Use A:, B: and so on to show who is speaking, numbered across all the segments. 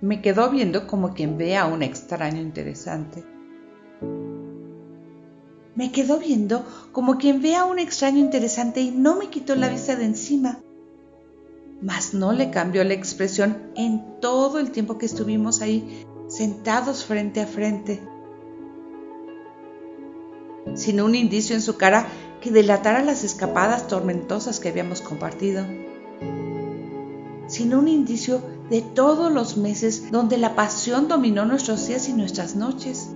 A: Me quedó viendo como quien ve a un extraño interesante. Me quedó viendo como quien ve a un extraño interesante y no me quitó la vista de encima. Mas no le cambió la expresión en todo el tiempo que estuvimos ahí sentados frente a frente, sin un indicio en su cara que delatara las escapadas tormentosas que habíamos compartido, sin un indicio de todos los meses donde la pasión dominó nuestros días y nuestras noches,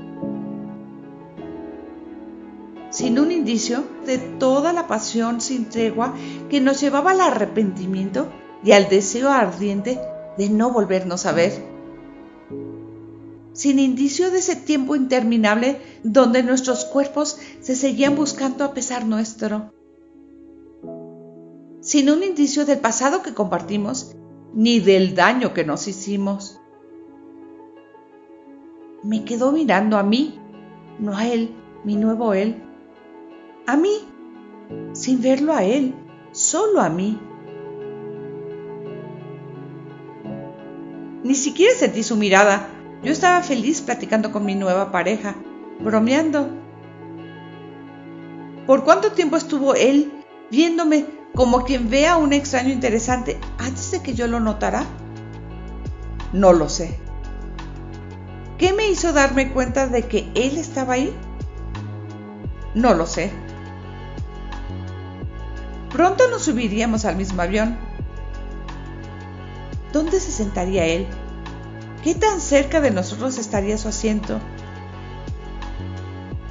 A: sin un indicio de toda la pasión sin tregua que nos llevaba al arrepentimiento y al deseo ardiente de no volvernos a ver. Sin indicio de ese tiempo interminable donde nuestros cuerpos se seguían buscando a pesar nuestro, sin un indicio del pasado que compartimos, ni del daño que nos hicimos. Me quedó mirando a mí, no a él, mi nuevo él, a mí, sin verlo a él, solo a mí. Ni siquiera sentí su mirada, yo estaba feliz platicando con mi nueva pareja, bromeando. ¿Por cuánto tiempo estuvo él viéndome como quien ve a un extraño interesante antes de que yo lo notara? No lo sé. ¿Qué me hizo darme cuenta de que él estaba ahí? No lo sé. Pronto nos subiríamos al mismo avión. ¿Dónde se sentaría él? ¿Qué tan cerca de nosotros estaría su asiento?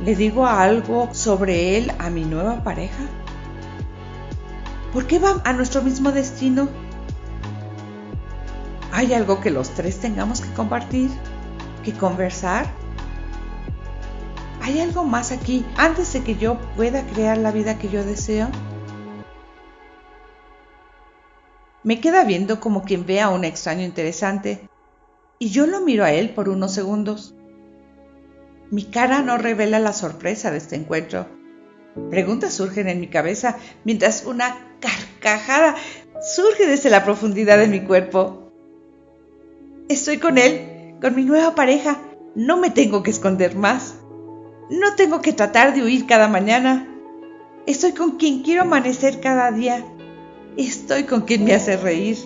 A: ¿Le digo algo sobre él a mi nueva pareja? ¿Por qué va a nuestro mismo destino? ¿Hay algo que los tres tengamos que compartir? ¿Que conversar? ¿Hay algo más aquí antes de que yo pueda crear la vida que yo deseo? Me queda viendo como quien ve a un extraño interesante y yo lo miro a él por unos segundos. Mi cara no revela la sorpresa de este encuentro. Preguntas surgen en mi cabeza mientras una carcajada surge desde la profundidad de mi cuerpo. Estoy con él, con mi nueva pareja. No me tengo que esconder más. No tengo que tratar de huir cada mañana. Estoy con quien quiero amanecer cada día. Estoy con quien me hace reír.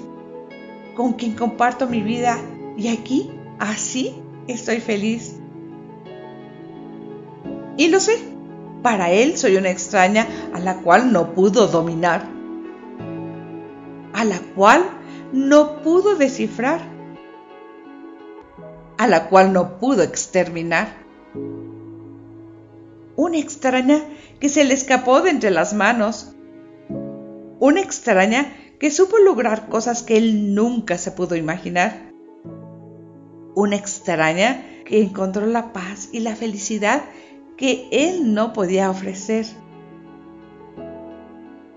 A: Con quien comparto mi vida y aquí, así, estoy feliz. Y lo sé, para él soy una extraña a la cual no pudo dominar, a la cual no pudo descifrar, a la cual no pudo exterminar. Una extraña que se le escapó de entre las manos. Una extraña que supo lograr cosas que él nunca se pudo imaginar una extraña que encontró la paz y la felicidad que él no podía ofrecer.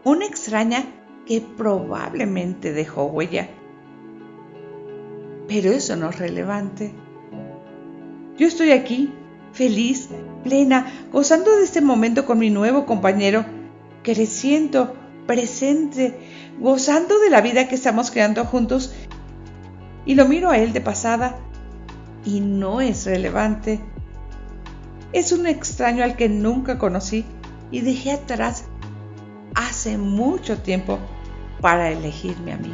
A: Una extraña que probablemente dejó huella. Pero eso no es relevante. Yo estoy aquí, feliz, plena, gozando de este momento con mi nuevo compañero, creciendo, presente, gozando de la vida que estamos creando juntos. Y lo miro a él de pasada y no es relevante. Es un extraño al que nunca conocí y dejé atrás hace mucho tiempo para elegirme a mí.